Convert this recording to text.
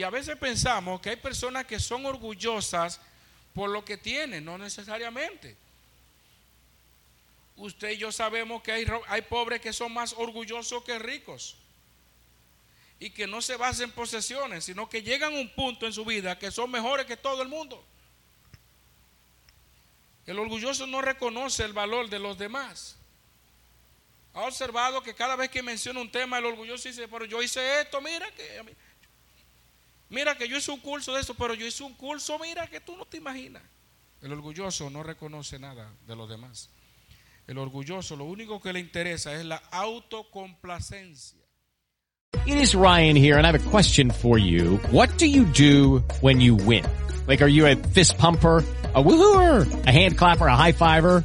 Y a veces pensamos que hay personas que son orgullosas por lo que tienen, no necesariamente. Usted y yo sabemos que hay, hay pobres que son más orgullosos que ricos y que no se basan en posesiones, sino que llegan a un punto en su vida que son mejores que todo el mundo. El orgulloso no reconoce el valor de los demás. Ha observado que cada vez que menciona un tema, el orgulloso dice, pero yo hice esto, mira que... Mira que yo hice un curso de eso, pero yo hice un curso, mira que tú no te imaginas. El orgulloso no reconoce nada de los demás. El orgulloso lo único que le interesa es la autocomplacencia. It is Ryan here and I have a question for you. What do you do when you win? Like, are you a fist pumper? a woohooer, a hand clapper, a high fiver.